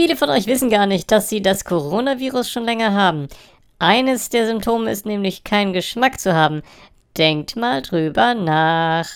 Viele von euch wissen gar nicht, dass sie das Coronavirus schon länger haben. Eines der Symptome ist nämlich keinen Geschmack zu haben. Denkt mal drüber nach.